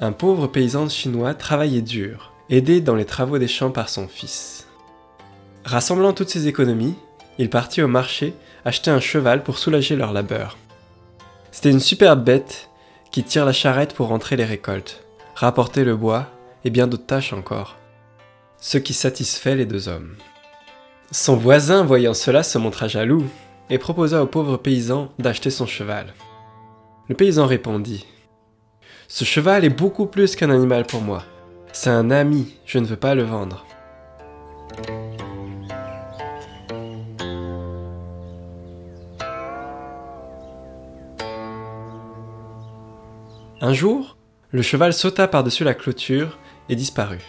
un pauvre paysan chinois travaillait dur, aidé dans les travaux des champs par son fils. Rassemblant toutes ses économies, il partit au marché acheter un cheval pour soulager leur labeur. C'était une superbe bête qui tire la charrette pour rentrer les récoltes, rapporter le bois et bien d'autres tâches encore. Ce qui satisfait les deux hommes. Son voisin, voyant cela, se montra jaloux et proposa au pauvre paysan d'acheter son cheval. Le paysan répondit Ce cheval est beaucoup plus qu'un animal pour moi. C'est un ami, je ne veux pas le vendre. Un jour, le cheval sauta par-dessus la clôture et disparut.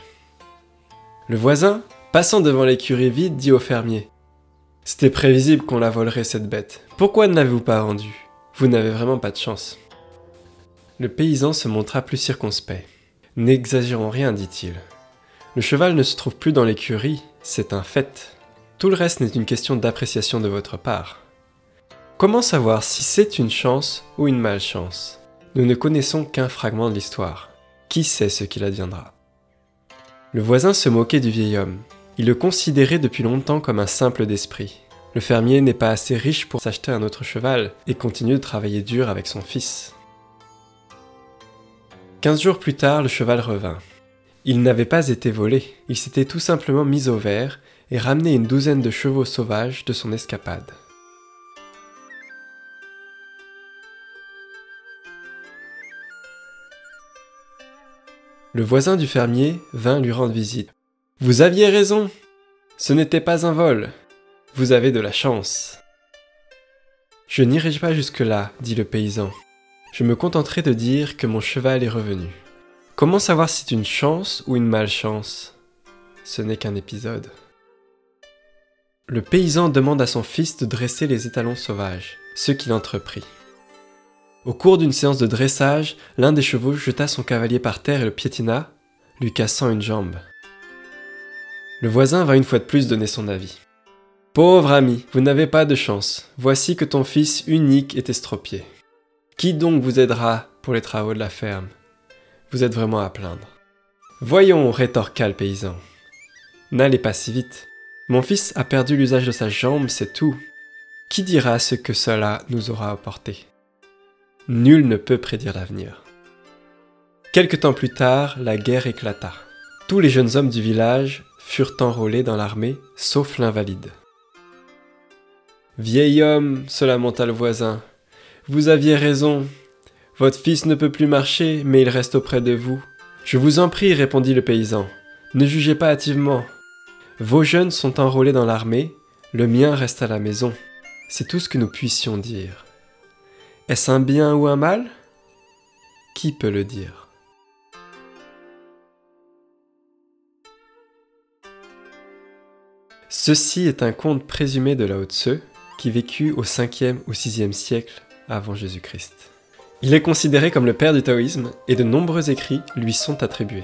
Le voisin, passant devant l'écurie vide, dit au fermier C'était prévisible qu'on la volerait cette bête. Pourquoi ne l'avez-vous pas vendue Vous n'avez vraiment pas de chance. Le paysan se montra plus circonspect. N'exagérons rien, dit-il. Le cheval ne se trouve plus dans l'écurie, c'est un fait. Tout le reste n'est une question d'appréciation de votre part. Comment savoir si c'est une chance ou une malchance? Nous ne connaissons qu'un fragment de l'histoire. Qui sait ce qu'il adviendra? Le voisin se moquait du vieil homme. Il le considérait depuis longtemps comme un simple d'esprit. Le fermier n'est pas assez riche pour s'acheter un autre cheval et continue de travailler dur avec son fils. Quinze jours plus tard, le cheval revint. Il n'avait pas été volé, il s'était tout simplement mis au vert et ramené une douzaine de chevaux sauvages de son escapade. Le voisin du fermier vint lui rendre visite. Vous aviez raison. Ce n'était pas un vol. Vous avez de la chance. Je n'irai pas jusque-là, dit le paysan. Je me contenterai de dire que mon cheval est revenu. Comment savoir si c'est une chance ou une malchance? Ce n'est qu'un épisode. Le paysan demande à son fils de dresser les étalons sauvages, ce qu'il entreprit. Au cours d'une séance de dressage, l'un des chevaux jeta son cavalier par terre et le piétina, lui cassant une jambe. Le voisin va une fois de plus donner son avis. Pauvre ami, vous n'avez pas de chance. Voici que ton fils unique est estropié. Qui donc vous aidera pour les travaux de la ferme? Vous êtes vraiment à plaindre. Voyons, rétorqua le paysan. N'allez pas si vite. Mon fils a perdu l'usage de sa jambe, c'est tout. Qui dira ce que cela nous aura apporté? Nul ne peut prédire l'avenir. Quelque temps plus tard, la guerre éclata. Tous les jeunes hommes du village furent enrôlés dans l'armée, sauf l'invalide. Vieil homme, se lamenta le voisin, vous aviez raison. Votre fils ne peut plus marcher, mais il reste auprès de vous. Je vous en prie, répondit le paysan, ne jugez pas hâtivement. Vos jeunes sont enrôlés dans l'armée, le mien reste à la maison. C'est tout ce que nous puissions dire. Est-ce un bien ou un mal? Qui peut le dire? Ceci est un conte présumé de Lao Tse qui vécut au 5e ou 6e siècle avant Jésus-Christ. Il est considéré comme le père du taoïsme et de nombreux écrits lui sont attribués.